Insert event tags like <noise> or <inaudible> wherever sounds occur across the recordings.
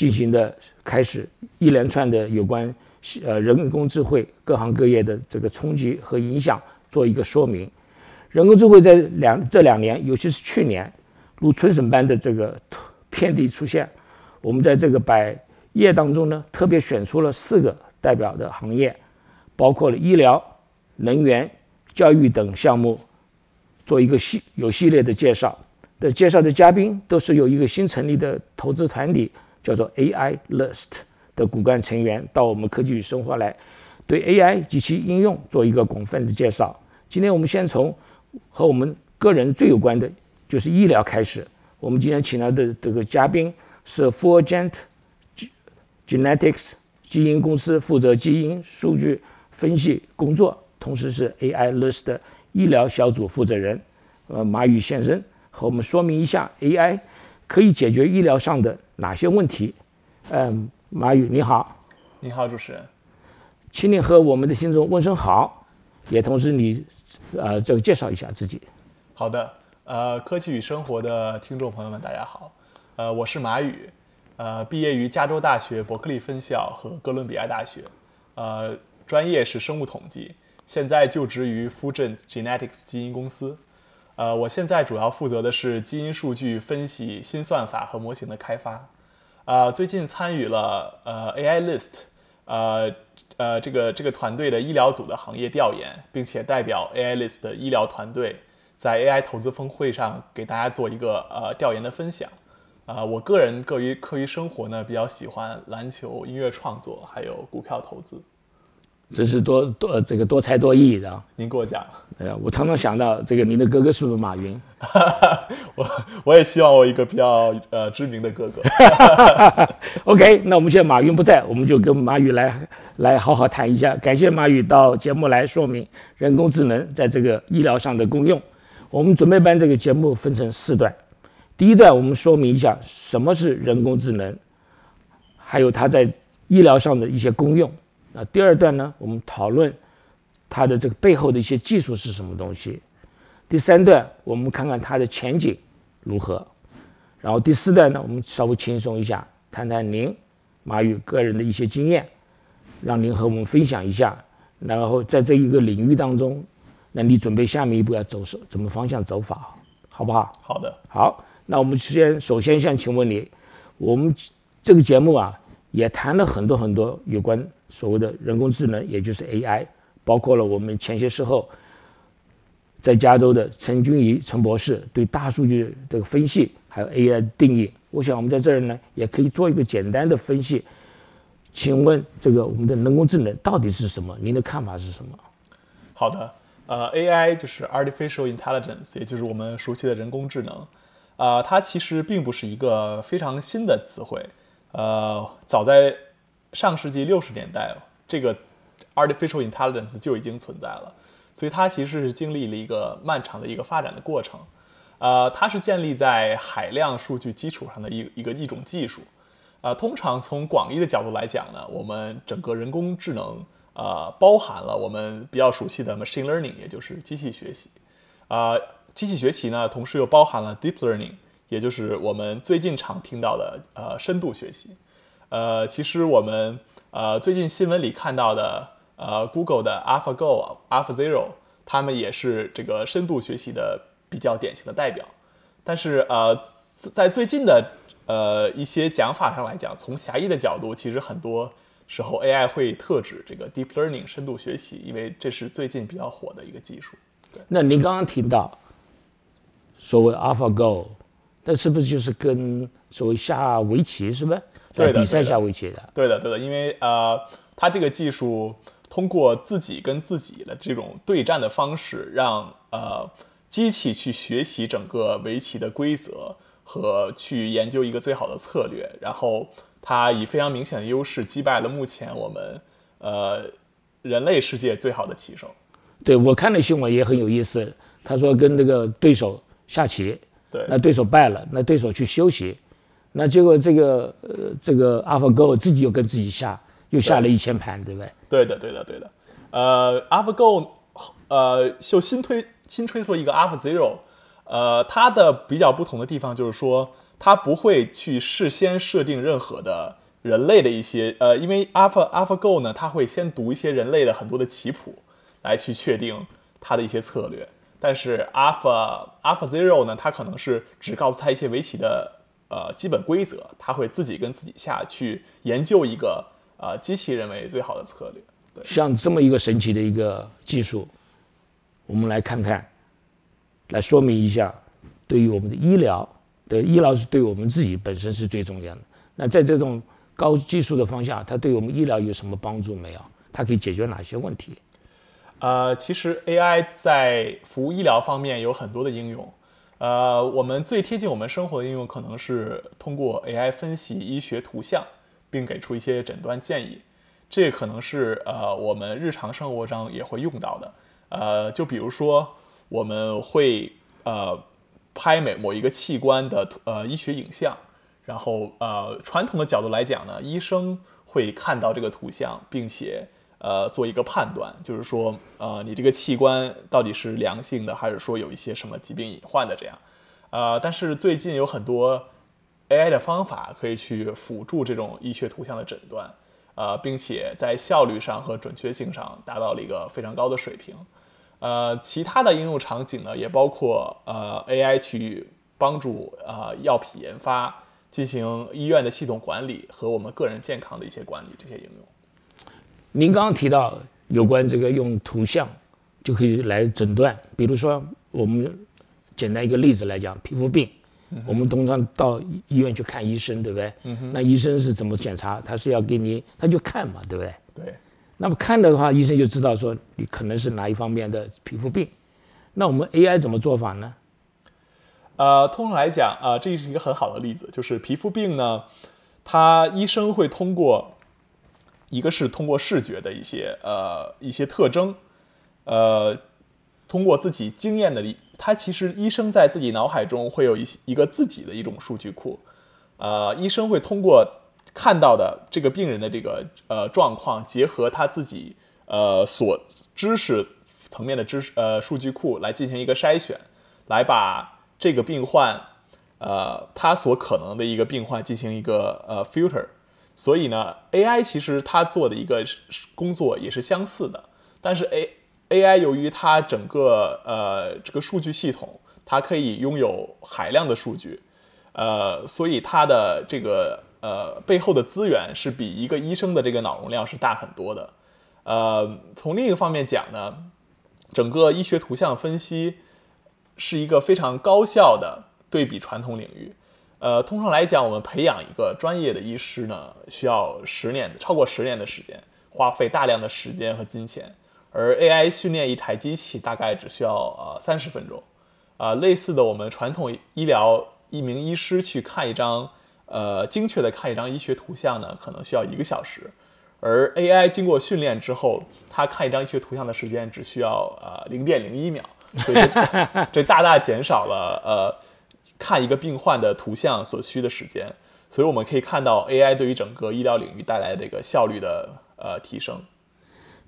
进行的开始一连串的有关呃人工智慧各行各业的这个冲击和影响做一个说明。人工智慧在两这两年，尤其是去年，如春笋般的这个遍地出现。我们在这个百业当中呢，特别选出了四个代表的行业，包括了医疗、能源、教育等项目，做一个系有系列的介绍。的介绍的嘉宾都是由一个新成立的投资团体，叫做 AI List 的骨干成员，到我们科技与生活来，对 AI 及其应用做一个广泛的介绍。今天我们先从和我们个人最有关的，就是医疗开始。我们今天请来的这个嘉宾是 f u r g e n t Genetics 基因公司负责基因数据分析工作，同时是 AI List 的医疗小组负责人，呃，马宇先生。和我们说明一下 AI 可以解决医疗上的哪些问题？嗯，马宇你好，你好主持人，请你和我们的听众问声好，也同时你呃这个介绍一下自己。好的，呃，科技与生活的听众朋友们大家好，呃，我是马宇，呃，毕业于加州大学伯克利分校和哥伦比亚大学，呃，专业是生物统计，现在就职于 Fulgent Genetics 基因公司。呃，我现在主要负责的是基因数据分析、新算法和模型的开发。呃，最近参与了呃 AI List，呃呃这个这个团队的医疗组的行业调研，并且代表 AI List 的医疗团队在 AI 投资峰会上给大家做一个呃调研的分享。呃，我个人课余课余生活呢，比较喜欢篮球、音乐创作，还有股票投资。真是多多这个多才多艺的。您过奖。哎呀，我常常想到这个，您的哥哥是不是马云？<laughs> 我我也希望我一个比较呃知名的哥哥。<laughs> OK，那我们现在马云不在，我们就跟马宇来来好好谈一下。感谢马宇到节目来说明人工智能在这个医疗上的功用。我们准备把这个节目分成四段。第一段我们说明一下什么是人工智能，还有它在医疗上的一些功用。那第二段呢，我们讨论它的这个背后的一些技术是什么东西。第三段，我们看看它的前景如何。然后第四段呢，我们稍微轻松一下，谈谈您马宇个人的一些经验，让您和我们分享一下。然后在这一个领域当中，那你准备下面一步要走什怎么方向走法，好不好？好的。好，那我们先首先想请问你，我们这个节目啊，也谈了很多很多有关。所谓的人工智能，也就是 AI，包括了我们前些时候在加州的陈君怡陈博士对大数据这个分析，还有 AI 定义。我想我们在这儿呢，也可以做一个简单的分析。请问这个我们的人工智能到底是什么？您的看法是什么？好的，呃，AI 就是 Artificial Intelligence，也就是我们熟悉的人工智能。啊，它其实并不是一个非常新的词汇。呃，早在上世纪六十年代，这个 artificial intelligence 就已经存在了，所以它其实是经历了一个漫长的一个发展的过程。呃，它是建立在海量数据基础上的一一个一种技术。呃，通常从广义的角度来讲呢，我们整个人工智能呃包含了我们比较熟悉的 machine learning，也就是机器学习。呃，机器学习呢，同时又包含了 deep learning，也就是我们最近常听到的呃深度学习。呃，其实我们呃最近新闻里看到的，呃，Google 的 AlphaGo、AlphaZero，他们也是这个深度学习的比较典型的代表。但是呃，在最近的呃一些讲法上来讲，从狭义的角度，其实很多时候 AI 会特指这个 Deep Learning 深度学习，因为这是最近比较火的一个技术。对。那您刚刚提到所谓 AlphaGo，那是不是就是跟所谓下围棋，是不对的比赛下围棋的，对的，对的，因为呃，他这个技术通过自己跟自己的这种对战的方式，让呃机器去学习整个围棋的规则和去研究一个最好的策略，然后它以非常明显的优势击败了目前我们呃人类世界最好的棋手。对我看的新闻也很有意思，他说跟那个对手下棋，对，那对手败了，那对手去休息，那结果这个呃这个 AlphaGo 自己又跟自己下，又下了一千盘，对不对？对的，对的，对的。呃，AlphaGo 呃就新推新推出了一个 AlphaZero，呃，它的比较不同的地方就是说，它不会去事先设定任何的人类的一些呃，因为 Alpha AlphaGo 呢，它会先读一些人类的很多的棋谱。来去确定它的一些策略，但是 Alpha Alpha Zero 呢，它可能是只告诉他一些围棋的呃基本规则，他会自己跟自己下去研究一个呃机器认为最好的策略。对，像这么一个神奇的一个技术，我们来看看，来说明一下，对于我们的医疗，对医疗是对我们自己本身是最重要的。那在这种高技术的方向，它对我们医疗有什么帮助没有？它可以解决哪些问题？呃，其实 AI 在服务医疗方面有很多的应用。呃，我们最贴近我们生活的应用可能是通过 AI 分析医学图像，并给出一些诊断建议。这可能是呃我们日常生活中也会用到的。呃，就比如说我们会呃拍每某一个器官的呃医学影像，然后呃传统的角度来讲呢，医生会看到这个图像，并且。呃，做一个判断，就是说，呃，你这个器官到底是良性的，还是说有一些什么疾病隐患的这样。呃，但是最近有很多 AI 的方法可以去辅助这种医学图像的诊断，呃，并且在效率上和准确性上达到了一个非常高的水平。呃，其他的应用场景呢，也包括呃 AI 去帮助呃药品研发，进行医院的系统管理和我们个人健康的一些管理这些应用。您刚刚提到有关这个用图像就可以来诊断，比如说我们简单一个例子来讲，皮肤病，我们通常到医院去看医生，对不对？那医生是怎么检查？他是要给你，他就看嘛，对不对？对。那么看的话，医生就知道说你可能是哪一方面的皮肤病。那我们 AI 怎么做法呢？呃，通常来讲，啊，这是一个很好的例子，就是皮肤病呢，它医生会通过。一个是通过视觉的一些呃一些特征，呃，通过自己经验的，他其实医生在自己脑海中会有一一个自己的一种数据库，呃，医生会通过看到的这个病人的这个呃状况，结合他自己呃所知识层面的知识呃数据库来进行一个筛选，来把这个病患呃他所可能的一个病患进行一个呃 filter。所以呢，AI 其实它做的一个工作也是相似的，但是 A AI 由于它整个呃这个数据系统，它可以拥有海量的数据，呃，所以它的这个呃背后的资源是比一个医生的这个脑容量是大很多的。呃，从另一个方面讲呢，整个医学图像分析是一个非常高效的对比传统领域。呃，通常来讲，我们培养一个专业的医师呢，需要十年，超过十年的时间，花费大量的时间和金钱。而 AI 训练一台机器大概只需要呃三十分钟。啊，类似的，我们传统医疗一名医师去看一张呃精确的看一张医学图像呢，可能需要一个小时。而 AI 经过训练之后，它看一张医学图像的时间只需要呃零点零一秒，所以这 <laughs> 大大减少了呃。看一个病患的图像所需的时间，所以我们可以看到 AI 对于整个医疗领域带来这个效率的呃提升。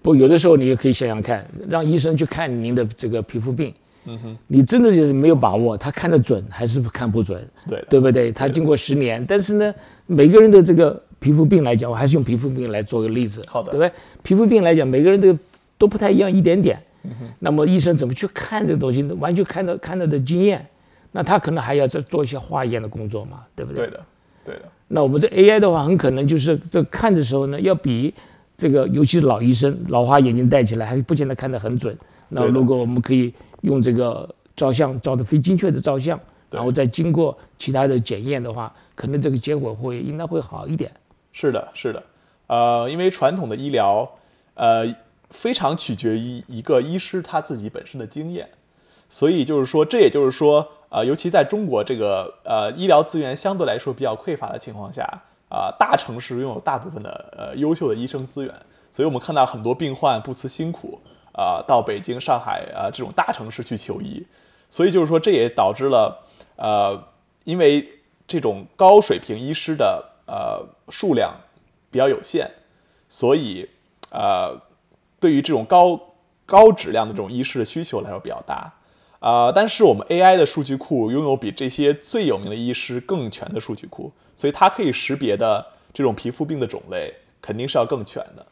不，有的时候你也可以想想看，让医生去看您的这个皮肤病，嗯哼，你真的就是没有把握，他看得准还是看不准？对，对不对？他经过十年，但是呢，每个人的这个皮肤病来讲，我还是用皮肤病来做个例子，好的，对不对？皮肤病来讲，每个人都都不太一样，一点点。嗯哼，那么医生怎么去看这个东西？完全看到看到的经验。那他可能还要再做一些化验的工作嘛，对不对？对的，对的。那我们这 AI 的话，很可能就是这看的时候呢，要比这个，尤其是老医生，老花眼镜戴起来还不见得看得很准。那如果我们可以用这个照相照的非精确的照相，然后再经过其他的检验的话，可能这个结果会应该会好一点。是的，是的。呃，因为传统的医疗，呃，非常取决于一个医师他自己本身的经验，所以就是说，这也就是说。呃，尤其在中国这个呃医疗资源相对来说比较匮乏的情况下，啊、大城市拥有大部分的呃优秀的医生资源，所以我们看到很多病患不辞辛苦啊、到北京、上海啊、这种大城市去求医，所以就是说这也导致了呃因为这种高水平医师的呃数量比较有限，所以呃对于这种高高质量的这种医师的需求来说比较大。啊、但是我们 AI 的数据库拥有比这些最有名的医师更全的数据库，所以它可以识别的这种皮肤病的种类肯定是要更全的。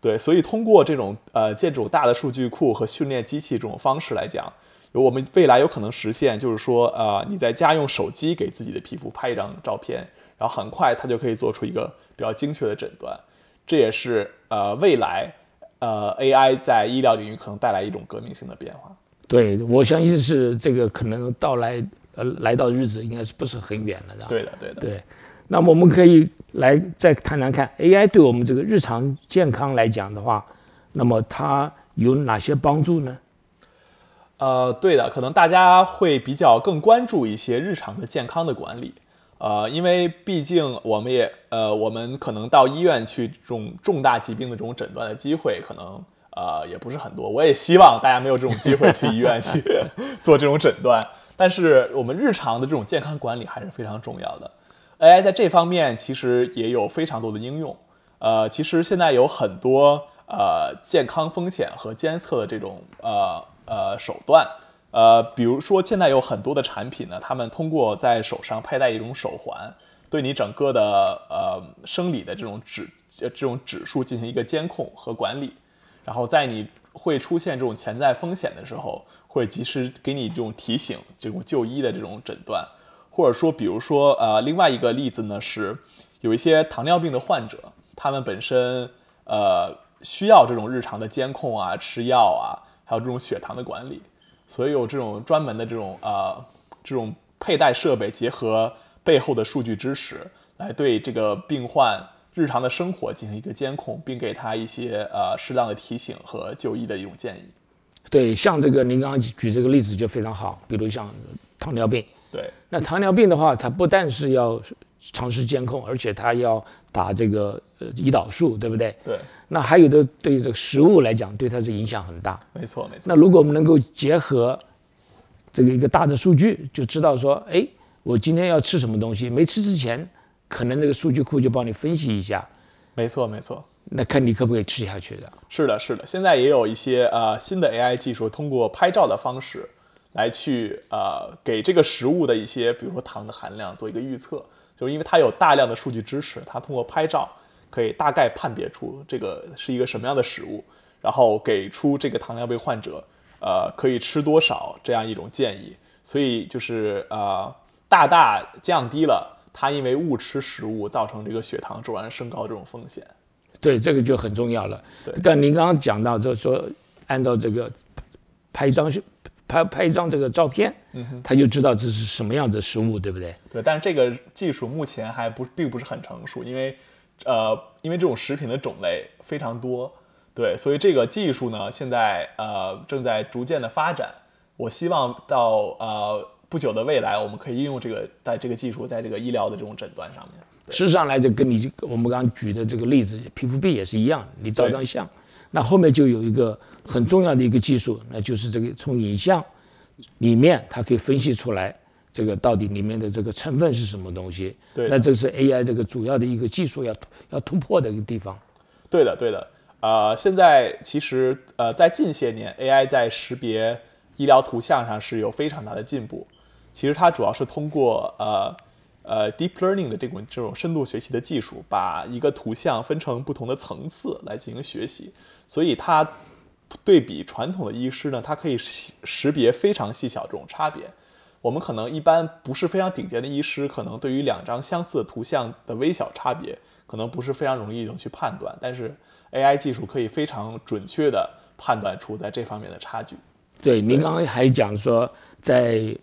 对，所以通过这种呃建这种大的数据库和训练机器这种方式来讲，我们未来有可能实现，就是说呃你在家用手机给自己的皮肤拍一张照片，然后很快它就可以做出一个比较精确的诊断。这也是呃未来呃 AI 在医疗领域可能带来一种革命性的变化。对，我相信是这个可能到来呃来到日子应该是不是很远了的。对的，对的。对，那么我们可以来再谈谈看 AI 对我们这个日常健康来讲的话，那么它有哪些帮助呢？呃，对的，可能大家会比较更关注一些日常的健康的管理，呃，因为毕竟我们也呃，我们可能到医院去这种重大疾病的这种诊断的机会，可能呃也不是很多。我也希望大家没有这种机会去医院去 <laughs> 做这种诊断，但是我们日常的这种健康管理还是非常重要的。AI 在这方面其实也有非常多的应用，呃，其实现在有很多呃健康风险和监测的这种呃呃手段，呃，比如说现在有很多的产品呢，他们通过在手上佩戴一种手环，对你整个的呃生理的这种指呃这种指数进行一个监控和管理，然后在你会出现这种潜在风险的时候，会及时给你这种提醒，这种就医的这种诊断。或者说，比如说，呃，另外一个例子呢是，有一些糖尿病的患者，他们本身呃需要这种日常的监控啊、吃药啊，还有这种血糖的管理，所以有这种专门的这种呃这种佩戴设备，结合背后的数据支持，来对这个病患日常的生活进行一个监控，并给他一些呃适当的提醒和就医的一种建议。对，像这个您刚刚举这个例子就非常好，比如像糖尿病。对，那糖尿病的话，它不但是要长时监控，而且它要打这个呃胰岛素，对不对？对，那还有的对这个食物来讲，对它是影响很大。没错，没错。那如果我们能够结合这个一个大的数据，就知道说，哎，我今天要吃什么东西，没吃之前，可能这个数据库就帮你分析一下，没错，没错。那看你可不可以吃下去的。是的，是的。现在也有一些呃新的 AI 技术，通过拍照的方式来去呃给这个食物的一些，比如说糖的含量做一个预测，就是因为它有大量的数据支持，它通过拍照可以大概判别出这个是一个什么样的食物，然后给出这个糖尿病患者呃可以吃多少这样一种建议，所以就是呃大大降低了他因为误吃食物造成这个血糖骤然升高这种风险。对，这个就很重要了。对刚您刚刚讲到，就是说按照这个拍一张拍拍一张这个照片，嗯他就知道这是什么样子的食物，对不对？对，但是这个技术目前还不并不是很成熟，因为呃，因为这种食品的种类非常多，对，所以这个技术呢，现在呃正在逐渐的发展。我希望到呃不久的未来，我们可以应用这个在这个技术在这个医疗的这种诊断上面。事实上来就跟你我们刚刚举的这个例子，皮肤病也是一样，你照张相，那后面就有一个很重要的一个技术，那就是这个从影像里面它可以分析出来这个到底里面的这个成分是什么东西。对那这是 AI 这个主要的一个技术要要突破的一个地方。对的，对的。呃，现在其实呃，在近些年，AI 在识别医疗图像上是有非常大的进步。其实它主要是通过呃呃 deep learning 的这种这种深度学习的技术，把一个图像分成不同的层次来进行学习，所以它对比传统的医师呢，它可以识识别非常细小这种差别。我们可能一般不是非常顶尖的医师，可能对于两张相似的图像的微小差别，可能不是非常容易能去判断。但是 AI 技术可以非常准确的判断出在这方面的差距。对，您刚刚还讲说在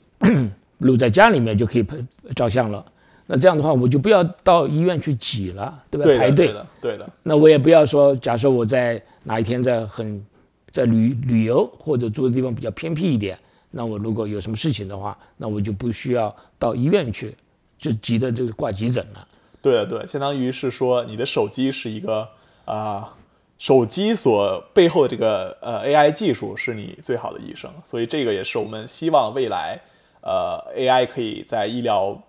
录在家里面就可以拍照相了，那这样的话我就不要到医院去挤了，对吧？对排队对。的，对的，那我也不要说，假设我在哪一天在很在旅旅游或者住的地方比较偏僻一点，那我如果有什么事情的话，那我就不需要到医院去，就急的这个挂急诊了。对的对，相当于是说你的手机是一个啊、手机所背后的这个呃 AI 技术是你最好的医生，所以这个也是我们希望未来呃 AI 可以在医疗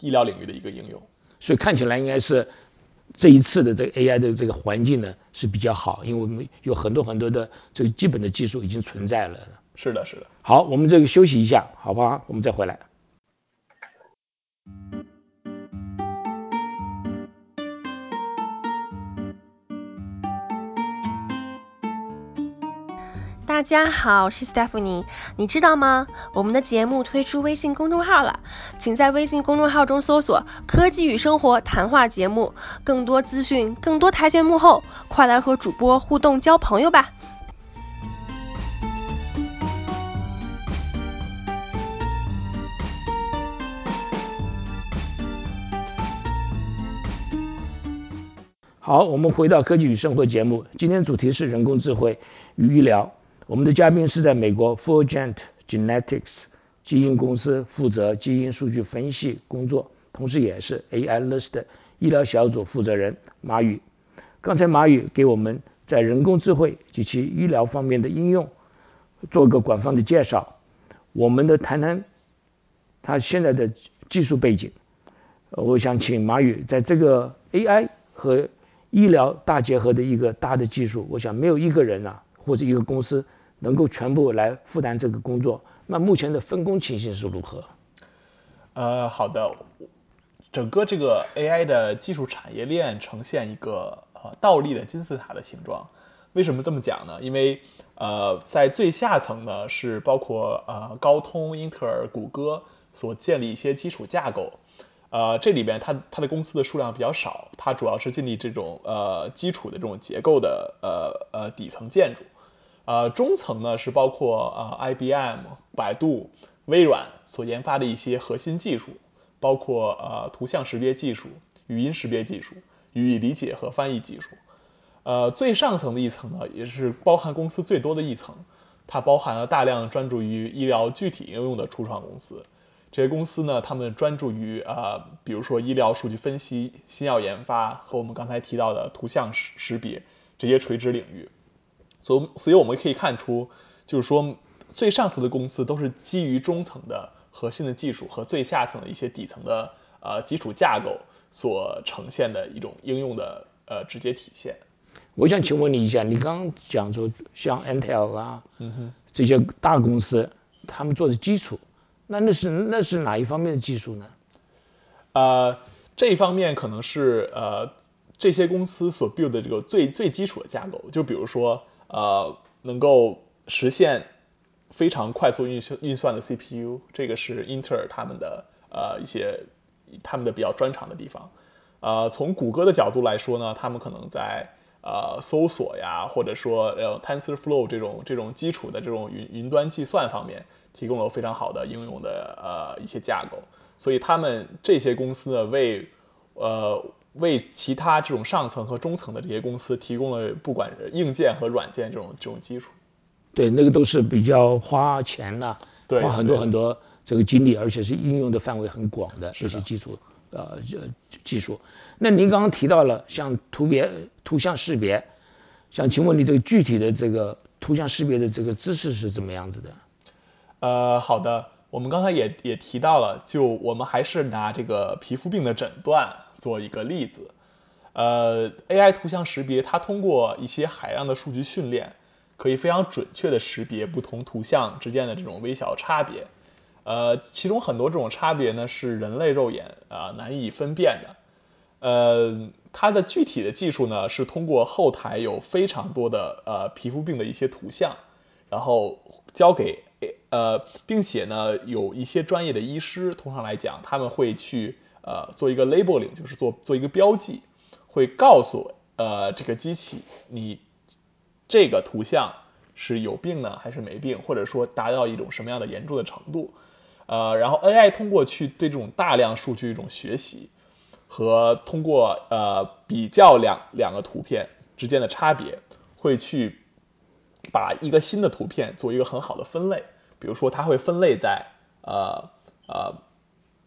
医疗领域的一个应用。所以看起来应该是这一次的这个 AI 的这个环境呢是比较好，因为我们有很多很多的这个基本的技术已经存在了。是的，是的。好，我们这个休息一下，好不好？我们再回来。大家好，我是 Stephanie。你知道吗？我们的节目推出微信公众号了，请在微信公众号中搜索“科技与生活”谈话节目，更多资讯，更多台前幕后，快来和主播互动交朋友吧！好，我们回到科技与生活节目，今天主题是人工智慧与医疗。我们的嘉宾是在美国 Fulgent Genetics 基因公司负责基因数据分析工作，同时也是 AI List 医疗小组负责人马宇。刚才马宇给我们在人工智慧及其医疗方面的应用做个广泛的介绍。我们的谈谈他现在的技术背景。我想请马宇在这个 AI 和医疗大结合的一个大的技术，我想没有一个人啊或者一个公司能够全部来负担这个工作。那目前的分工情形是如何？呃，好的，整个这个 AI 的技术产业链呈现一个呃倒立的金字塔的形状。为什么这么讲呢？因为呃，在最下层呢是包括呃高通、英特尔、谷歌所建立一些基础架构。呃，这里边它它的公司的数量比较少，它主要是建立这种呃基础的这种结构的呃呃底层建筑。呃，中层呢是包括呃 IBM、百度、微软所研发的一些核心技术，包括呃图像识别技术、语音识别技术、语义理解和翻译技术。呃，最上层的一层呢，也是包含公司最多的一层，它包含了大量专注于医疗具体应用的初创公司。这些公司呢，他们专注于呃，比如说医疗数据分析、新药研发和我们刚才提到的图像识识别这些垂直领域。所以，所以我们可以看出，就是说最上层的公司都是基于中层的核心的技术和最下层的一些底层的呃基础架构所呈现的一种应用的呃直接体现。我想请问你一下，你刚刚讲说像 Intel 啊，嗯哼，这些大公司他们做的基础，那那是那是哪一方面的技术呢？呃，这一方面可能是呃这些公司所 build 的这个最最基础的架构，就比如说呃能够实现非常快速运算运算的 CPU，这个是英特尔他们的呃一些他们的比较专长的地方。呃，从谷歌的角度来说呢，他们可能在呃搜索呀，或者说呃 TensorFlow 这种这种基础的这种云云端计算方面，提供了非常好的应用的呃一些架构。所以他们这些公司呢，为呃为其他这种上层和中层的这些公司提供了不管硬件和软件这种这种基础。对，那个都是比较花钱呐、对花很多很多这个精力，而且是应用的范围很广的这些基础呃这技术。那您刚刚提到了像图别图像识别，想请问你这个具体的这个图像识别的这个知识是怎么样子的？呃，好的，我们刚才也也提到了，就我们还是拿这个皮肤病的诊断做一个例子。呃，AI 图像识别，它通过一些海量的数据训练，可以非常准确的识别不同图像之间的这种微小差别。呃，其中很多这种差别呢是人类肉眼啊、呃难以分辨的。呃，它的具体的技术呢是通过后台有非常多的呃皮肤病的一些图像，然后交给呃，并且呢有一些专业的医师，通常来讲他们会去呃做一个 labeling，就是做做一个标记，会告诉呃这个机器你这个图像是有病呢还是没病，或者说达到一种什么样的严重的程度。呃，然后 AI 通过去对这种大量数据一种学习，和通过呃比较两两个图片之间的差别，会去把一个新的图片做一个很好的分类。比如说，它会分类在呃呃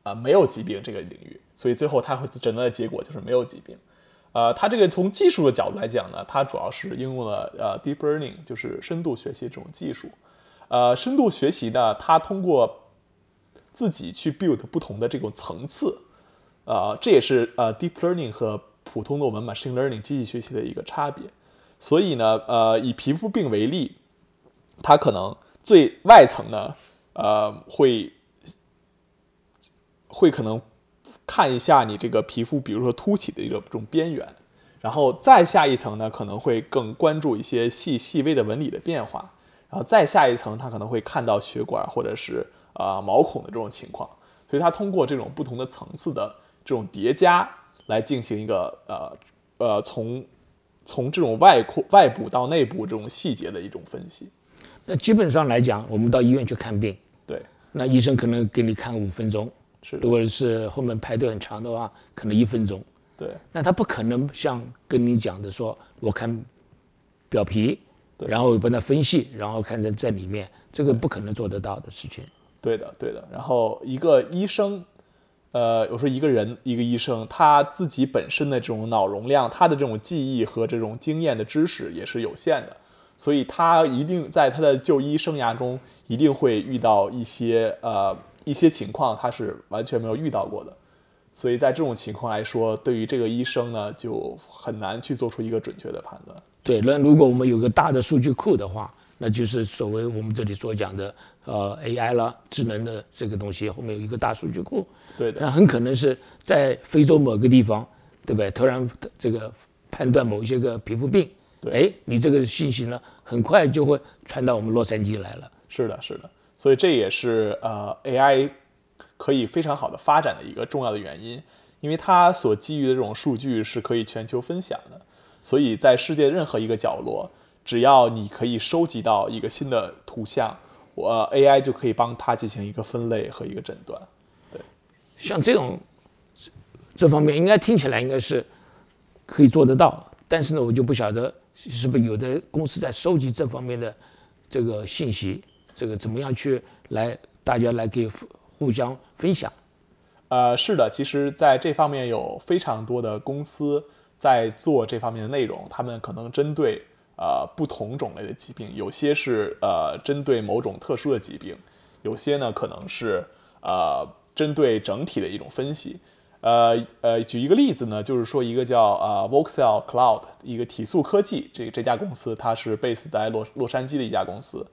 呃没有疾病这个领域，所以最后它会诊断的结果就是没有疾病。呃，它这个从技术的角度来讲呢，它主要是应用了呃 deep learning，就是深度学习这种技术。呃，深度学习呢，它通过自己去 build 不同的这种层次，呃，这也是呃 deep learning 和普通的我们 machine learning 机器学习的一个差别。所以呢，呃，以皮肤病为例，它可能最外层呢，呃，会会可能看一下你这个皮肤，比如说凸起的一个这种边缘，然后再下一层呢，可能会更关注一些细细微的纹理的变化，然后再下一层，它可能会看到血管或者是呃毛孔的这种情况，所以它通过这种不同的层次的这种叠加来进行一个呃呃从从这种外扩外部到内部这种细节的一种分析。那基本上来讲，我们到医院去看病，对，那医生可能给你看五分钟，是如果是后面排队很长的话，可能一分钟。对那他不可能像跟你讲的说，我看表皮，对然后帮他分析，然后看在在里面，这个不可能做得到的事情。对的，对的。然后一个医生，呃，我说一个人一个医生，他自己本身的这种脑容量，他的这种记忆和这种经验的知识也是有限的，所以他一定在他的就医生涯中一定会遇到一些呃一些情况，他是完全没有遇到过的。所以在这种情况来说，对于这个医生呢，就很难去做出一个准确的判断。对，那如果我们有个大的数据库的话，那就是所谓我们这里所讲的呃 AI 啦，智能的这个东西，后面有一个大数据库，对的，那很可能是在非洲某个地方，对不对？突然这个判断某一些个皮肤病，对哎，你这个信息呢，很快就会传到我们洛杉矶来了。是的，是的，所以这也是呃 AI 可以非常好的发展的一个重要的原因，因为它所基于的这种数据是可以全球分享的，所以在世界任何一个角落，只要你可以收集到一个新的图像，我 AI 就可以帮它进行一个分类和一个诊断。对像这种这方面，应该听起来应该是可以做得到，但是呢，我就不晓得是不是有的公司在收集这方面的这个信息，这个怎么样去来大家来给互相分享。呃，是的，其实在这方面有非常多的公司在做这方面的内容，他们可能针对呃不同种类的疾病，有些是呃针对某种特殊的疾病，有些呢可能是呃针对整体的一种分析。呃呃，举一个例子呢，就是说一个叫呃 Voxel Cloud 一个体素科技这这家公司，它是 base 在洛洛杉矶的一家公司。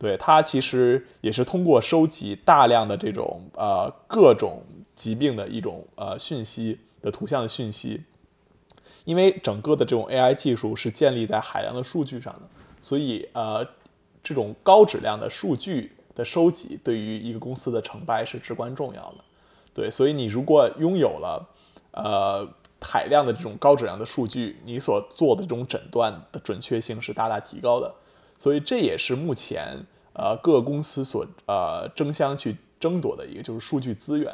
对它其实也是通过收集大量的这种呃各种疾病的一种呃讯息的图像的讯息，因为整个的这种 AI 技术是建立在海量的数据上的，所以呃这种高质量的数据的收集对于一个公司的成败是至关重要的。对，所以你如果拥有了呃海量的这种高质量的数据，你所做的这种诊断的准确性是大大提高的。所以这也是目前呃各个公司所呃争相去争夺的一个就是数据资源。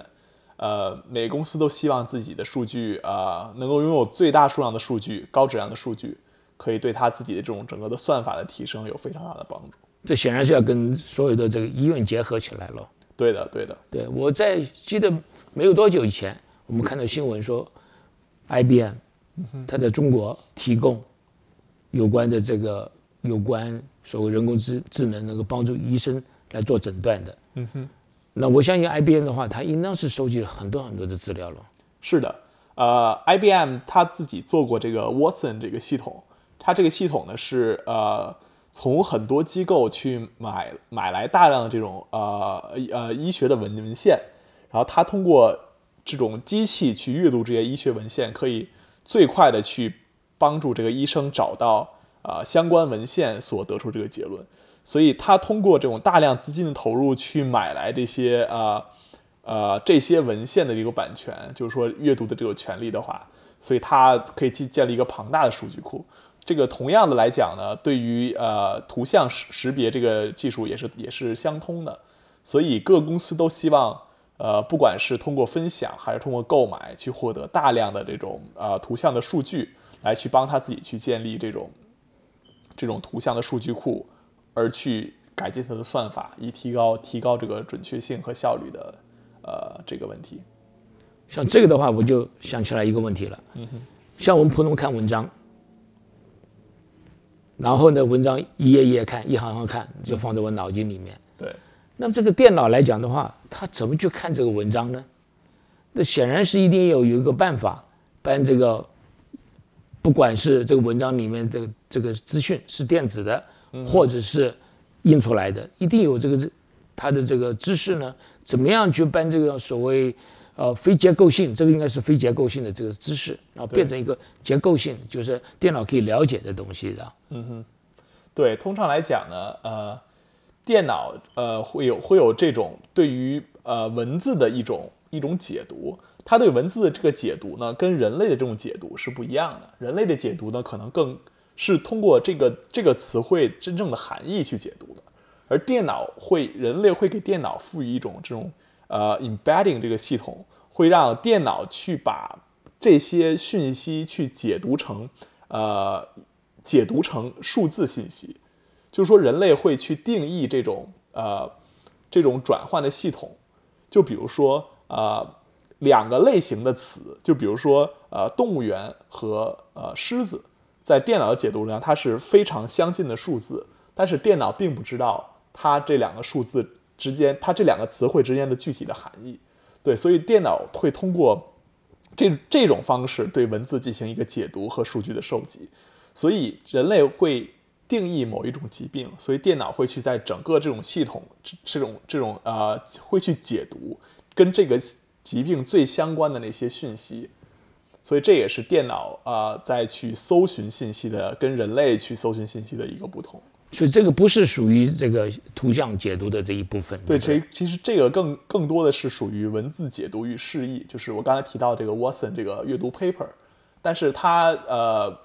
呃，每个公司都希望自己的数据啊、呃能够拥有最大数量的数据、高质量的数据，可以对他自己的这种整个的算法的提升有非常大的帮助。这显然是要跟所有的这个医院结合起来了。对的，对的，对，我在记得没有多久以前，我们看到新闻说，IBM 它在中国提供有关的这个有关所谓人工智智能能够帮助医生来做诊断的。嗯哼，那我相信 IBM 的话，它应当是收集了很多很多的资料了。是的，呃，IBM 它自己做过这个 Watson 这个系统，它这个系统呢是呃从很多机构去买买来大量的这种呃呃医学的文文献，然后它通过这种机器去阅读这些医学文献，可以最快的去帮助这个医生找到呃相关文献所得出这个结论。所以他通过这种大量资金的投入去买来这些呃呃这些文献的这个版权，就是说阅读的这个权利的话，所以它可以建建立一个庞大的数据库。这个同样的来讲呢，对于呃图像识识别这个技术也是也是相通的。所以各公司都希望呃不管是通过分享还是通过购买去获得大量的这种呃图像的数据，来去帮他自己去建立这种这种图像的数据库。而去改进它的算法，以提高提高这个准确性和效率的呃这个问题。像这个的话，我就想起来一个问题了。嗯哼，像我们普通看文章，然后呢，文章一页一页看，一行行看，就放在我脑筋里面。对，那么这个电脑来讲的话，它怎么去看这个文章呢？那显然是一定有有一个办法，把这个，不管是这个文章里面的这个资讯是电子的，或者是印出来的，一定有这个它的这个知识呢，怎么样去把这个所谓呃非结构性，这个应该是非结构性的这个知识，然后变成一个结构性，就是电脑可以了解的东西的。对，通常来讲呢，呃，电脑呃会有会有这种对于呃文字的一种一种解读，它对文字的这个解读呢，跟人类的这种解读是不一样的。人类的解读呢，可能更是通过这个这个词汇真正的含义去解读的，而电脑会人类会给电脑赋予一种这种呃 embedding 这个系统，会让电脑去把这些讯息去解读成呃解读成数字信息，就是说人类会去定义这种呃这种转换的系统，就比如说呃两个类型的词，就比如说呃动物园和呃狮子，在电脑的解读上它是非常相近的数字，但是电脑并不知道它这两个数字之间，它这两个词汇之间的具体的含义。对，所以电脑会通过这这种方式对文字进行一个解读和数据的收集。所以人类会定义某一种疾病，所以电脑会去在整个这种系统这这种这种呃会去解读跟这个疾病最相关的那些讯息，所以这也是电脑啊、呃在去搜寻信息的跟人类去搜寻信息的一个不同。所以这个不是属于这个图像解读的这一部分。对，不其其实这个更更多的是属于文字解读与释义，就是我刚才提到这个 Watson 这个阅读 paper，但是它呃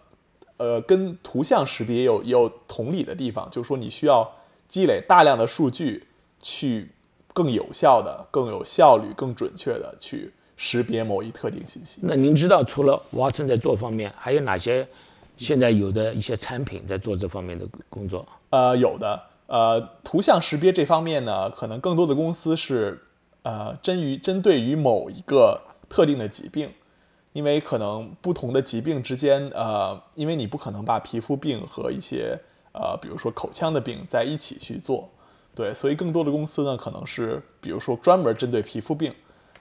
呃跟图像识别也有也有同理的地方，就是说你需要积累大量的数据，去更有效的、更有效率、更准确的去识别某一特定信息。那您知道除了 Watson 在做方面，还有哪些现在有的一些产品在做这方面的工作？呃，有的。呃，图像识别这方面呢，可能更多的公司是呃针于针对于某一个特定的疾病，因为可能不同的疾病之间，呃，因为你不可能把皮肤病和一些呃，比如说口腔的病在一起去做，对，所以更多的公司呢，可能是比如说专门针对皮肤病，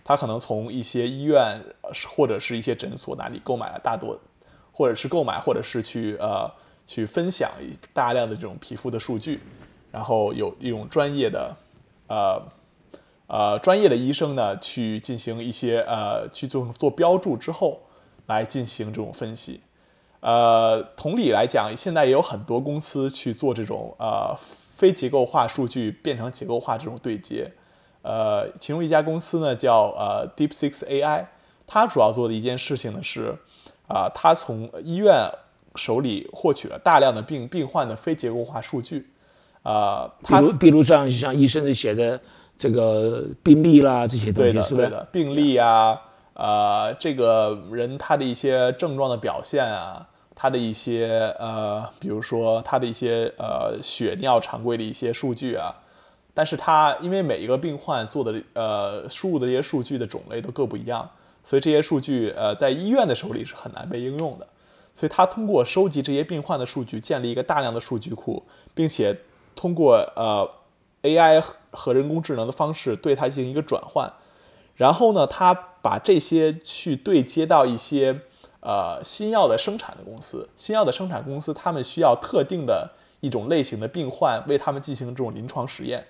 它可能从一些医院或者是一些诊所那里购买了大多，或者是购买，或者是去呃去分享一大量的这种皮肤的数据，然后有一种专业的呃呃专业的医生呢去进行一些呃去做做标注之后，来进行这种分析。呃，同理来讲，现在也有很多公司去做这种呃非结构化数据变成结构化这种对接。呃，其中一家公司呢叫呃 Deep Six AI，它主要做的一件事情呢是啊、它从医院手里获取了大量的病病患的非结构化数据。啊、它比如，比如像像医生写的这个病历啦这些东西，对的，是？对的，病例啊，呃，这个人他的一些症状的表现啊，他的一些呃，比如说他的一些呃血尿常规的一些数据啊，但是他因为每一个病患做的呃输入的这些数据的种类都各不一样，所以这些数据呃在医院的手里是很难被应用的，所以他通过收集这些病患的数据，建立一个大量的数据库，并且通过呃 AI 和人工智能的方式对它进行一个转换，然后呢，他把这些去对接到一些呃新药的生产的公司，新药的生产公司他们需要特定的一种类型的病患为他们进行这种临床实验，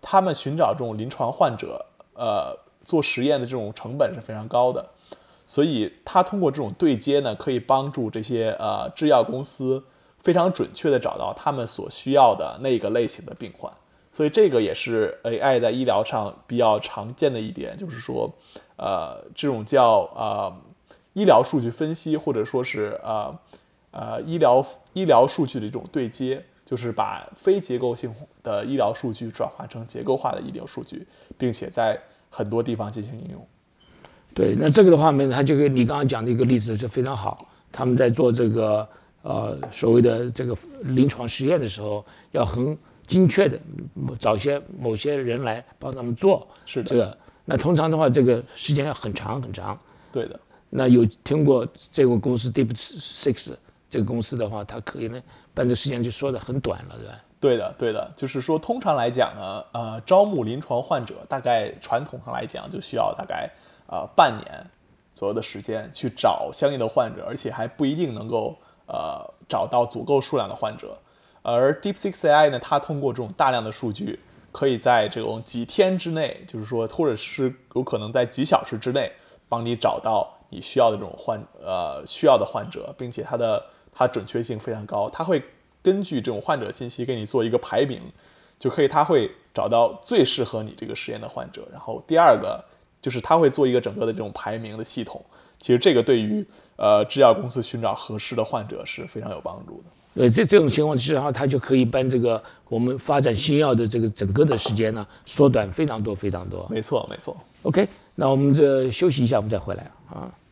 他们寻找这种临床患者，呃，做实验的这种成本是非常高的，所以他通过这种对接呢，可以帮助这些呃制药公司非常准确的找到他们所需要的那个类型的病患。所以这个也是 AI 在医疗上比较常见的一点，就是说，呃，这种叫呃医疗数据分析，或者说是呃呃医疗医疗数据的一种对接，就是把非结构性的医疗数据转化成结构化的医疗数据，并且在很多地方进行应用。对，那这个的话呢，他就跟你刚刚讲的一个例子就非常好。他们在做这个呃所谓的这个临床实验的时候，要很精确的找些某些人来帮他们做是的这个，那通常的话，这个时间要很长很长。对的，那有听过这个公司 Deep Six 这个公司的话，它可以呢把这时间就缩得很短了，对吧？对的，对的，就是说，通常来讲呢，呃，招募临床患者，大概传统上来讲，就需要大概呃半年左右的时间去找相应的患者，而且还不一定能够呃找到足够数量的患者。而 DeepSeek AI 呢，它通过这种大量的数据，可以在这种几天之内，就是说，或者是有可能在几小时之内，帮你找到你需要的这种患呃需要的患者，并且它的它准确性非常高，它会。根据这种患者信息给你做一个排名，就可以，它会找到最适合你这个实验的患者。然后第二个就是他会做一个整个的这种排名的系统。其实这个对于呃制药公司寻找合适的患者是非常有帮助的。呃，这这种情况之下，它就可以把这个我们发展新药的这个整个的时间呢缩短非常多非常多。没错，没错。OK，那我们这休息一下，我们再回来啊。